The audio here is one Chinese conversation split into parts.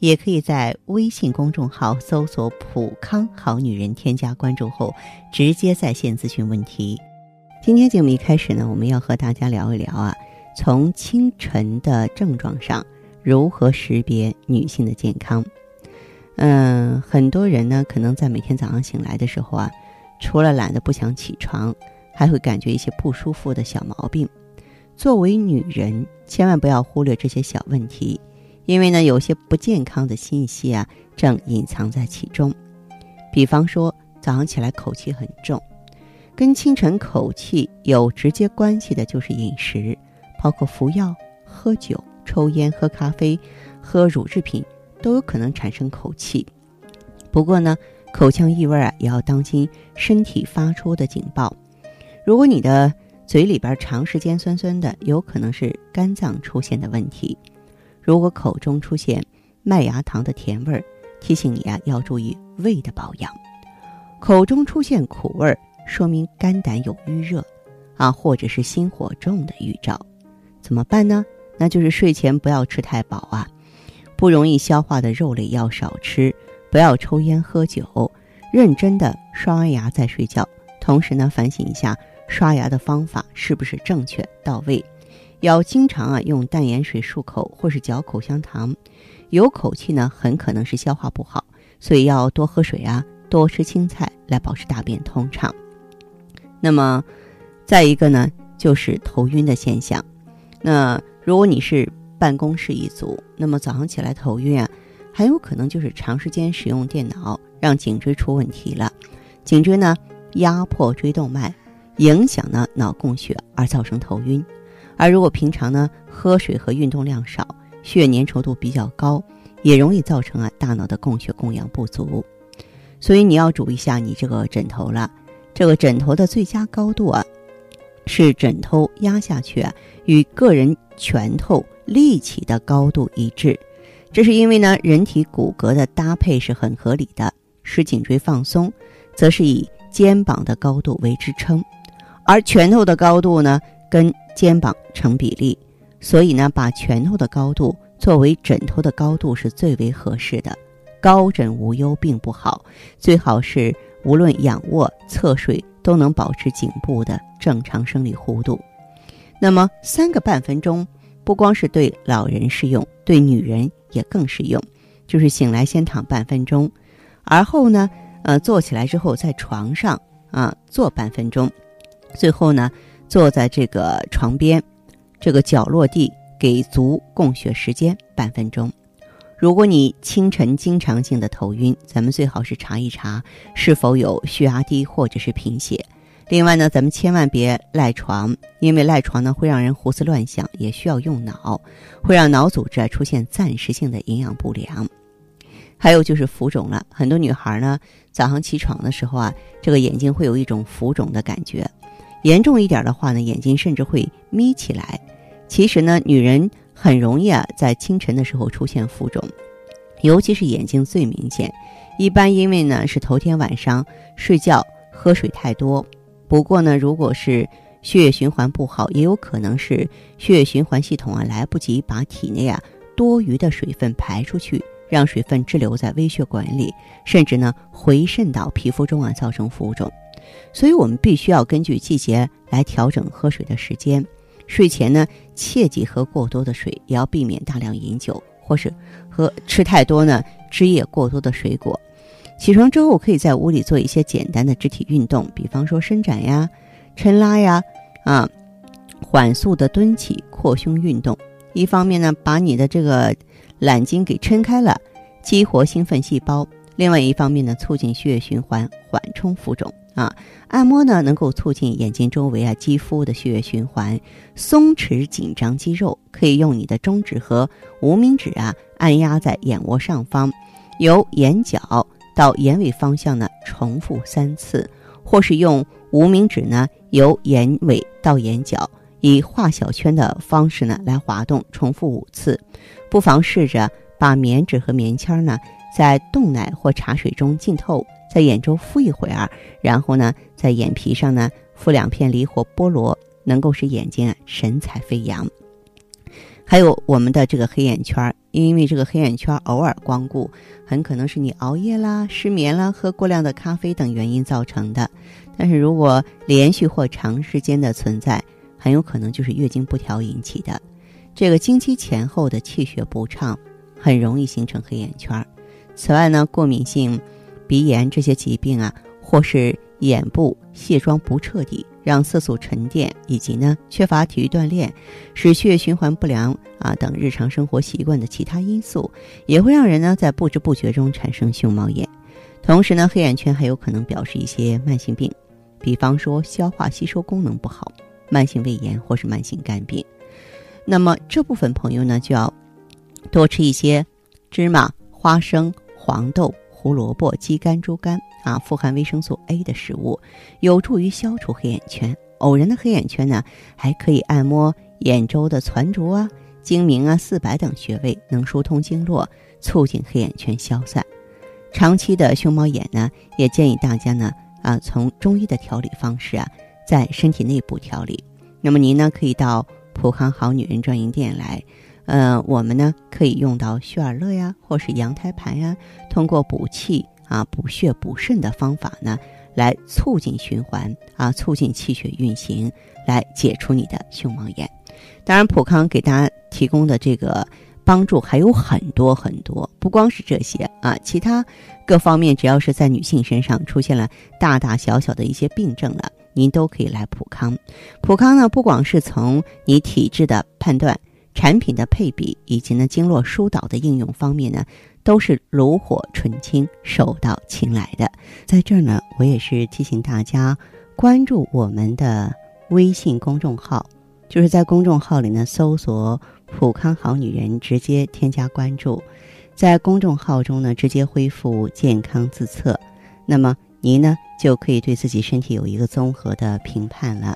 也可以在微信公众号搜索“普康好女人”，添加关注后直接在线咨询问题。今天节目一开始呢，我们要和大家聊一聊啊，从清晨的症状上如何识别女性的健康。嗯，很多人呢，可能在每天早上醒来的时候啊，除了懒得不想起床，还会感觉一些不舒服的小毛病。作为女人，千万不要忽略这些小问题，因为呢，有些不健康的信息啊，正隐藏在其中。比方说，早上起来口气很重，跟清晨口气有直接关系的就是饮食，包括服药、喝酒、抽烟、喝咖啡、喝乳制品。都有可能产生口气，不过呢，口腔异味啊也要当心身体发出的警报。如果你的嘴里边长时间酸酸的，有可能是肝脏出现的问题。如果口中出现麦芽糖的甜味儿，提醒你啊要注意胃的保养。口中出现苦味儿，说明肝胆有郁热啊，或者是心火重的预兆。怎么办呢？那就是睡前不要吃太饱啊。不容易消化的肉类要少吃，不要抽烟喝酒，认真的刷完牙再睡觉。同时呢，反省一下刷牙的方法是不是正确到位。要经常啊用淡盐水漱口或是嚼口香糖。有口气呢，很可能是消化不好，所以要多喝水啊，多吃青菜来保持大便通畅。那么，再一个呢，就是头晕的现象。那如果你是办公室一族，那么早上起来头晕啊，很有可能就是长时间使用电脑让颈椎出问题了。颈椎呢压迫椎动脉，影响呢脑供血而造成头晕。而如果平常呢喝水和运动量少，血粘稠度比较高，也容易造成啊大脑的供血供氧不足。所以你要注意一下你这个枕头了。这个枕头的最佳高度啊，是枕头压下去啊与个人拳头。立起的高度一致，这是因为呢，人体骨骼的搭配是很合理的。使颈椎放松，则是以肩膀的高度为支撑，而拳头的高度呢，跟肩膀成比例。所以呢，把拳头的高度作为枕头的高度是最为合适的。高枕无忧并不好，最好是无论仰卧、侧睡都能保持颈部的正常生理弧度。那么三个半分钟。不光是对老人适用，对女人也更适用。就是醒来先躺半分钟，而后呢，呃，坐起来之后在床上啊坐半分钟，最后呢，坐在这个床边，这个脚落地，给足供血时间半分钟。如果你清晨经常性的头晕，咱们最好是查一查是否有血压低或者是贫血。另外呢，咱们千万别赖床，因为赖床呢会让人胡思乱想，也需要用脑，会让脑组织出现暂时性的营养不良。还有就是浮肿了，很多女孩呢早上起床的时候啊，这个眼睛会有一种浮肿的感觉，严重一点的话呢，眼睛甚至会眯起来。其实呢，女人很容易啊在清晨的时候出现浮肿，尤其是眼睛最明显。一般因为呢是头天晚上睡觉喝水太多。不过呢，如果是血液循环不好，也有可能是血液循环系统啊来不及把体内啊多余的水分排出去，让水分滞留在微血管里，甚至呢回渗到皮肤中啊，造成浮肿。所以我们必须要根据季节来调整喝水的时间。睡前呢，切忌喝过多的水，也要避免大量饮酒或是喝吃太多呢汁液过多的水果。起床之后，可以在屋里做一些简单的肢体运动，比方说伸展呀、抻拉呀，啊，缓速的蹲起、扩胸运动。一方面呢，把你的这个懒筋给抻开了，激活兴奋细胞；另外一方面呢，促进血液循环，缓冲浮肿。啊，按摩呢，能够促进眼睛周围啊肌肤的血液循环，松弛紧张肌肉。可以用你的中指和无名指啊，按压在眼窝上方，由眼角。到眼尾方向呢，重复三次，或是用无名指呢，由眼尾到眼角，以画小圈的方式呢来滑动，重复五次。不妨试着把棉纸和棉签呢，在冻奶或茶水中浸透，在眼周敷一会儿，然后呢，在眼皮上呢敷两片梨或菠萝，能够使眼睛啊神采飞扬。还有我们的这个黑眼圈，因为这个黑眼圈偶尔光顾，很可能是你熬夜啦、失眠啦、喝过量的咖啡等原因造成的。但是如果连续或长时间的存在，很有可能就是月经不调引起的。这个经期前后的气血不畅，很容易形成黑眼圈。此外呢，过敏性鼻炎这些疾病啊，或是眼部卸妆不彻底。让色素沉淀，以及呢缺乏体育锻炼，使血液循环不良啊等日常生活习惯的其他因素，也会让人呢在不知不觉中产生熊猫眼。同时呢，黑眼圈还有可能表示一些慢性病，比方说消化吸收功能不好、慢性胃炎或是慢性肝病。那么这部分朋友呢，就要多吃一些芝麻、花生、黄豆。胡萝卜、鸡肝、猪肝啊，富含维生素 A 的食物，有助于消除黑眼圈。偶然的黑眼圈呢，还可以按摩眼周的攒竹啊、睛明啊、四白等穴位，能疏通经络，促进黑眼圈消散。长期的熊猫眼呢，也建议大家呢啊，从中医的调理方式啊，在身体内部调理。那么您呢，可以到普康好女人专营店来。呃，我们呢可以用到血尔乐呀，或是羊胎盘呀，通过补气啊、补血、补肾的方法呢，来促进循环啊，促进气血运行，来解除你的胸膜炎。当然，普康给大家提供的这个帮助还有很多很多，不光是这些啊，其他各方面只要是在女性身上出现了大大小小的一些病症了，您都可以来普康。普康呢，不光是从你体质的判断。产品的配比以及呢经络疏导的应用方面呢，都是炉火纯青、手到擒来的。在这儿呢，我也是提醒大家关注我们的微信公众号，就是在公众号里呢搜索“普康好女人”，直接添加关注，在公众号中呢直接恢复健康自测，那么您呢就可以对自己身体有一个综合的评判了。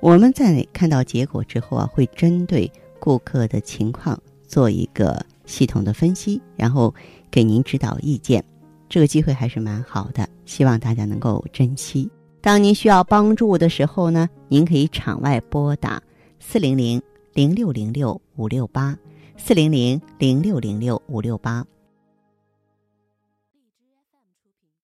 我们在看到结果之后啊，会针对。顾客的情况做一个系统的分析，然后给您指导意见，这个机会还是蛮好的，希望大家能够珍惜。当您需要帮助的时候呢，您可以场外拨打四零零零六零六五六八四零零零六零六五六八。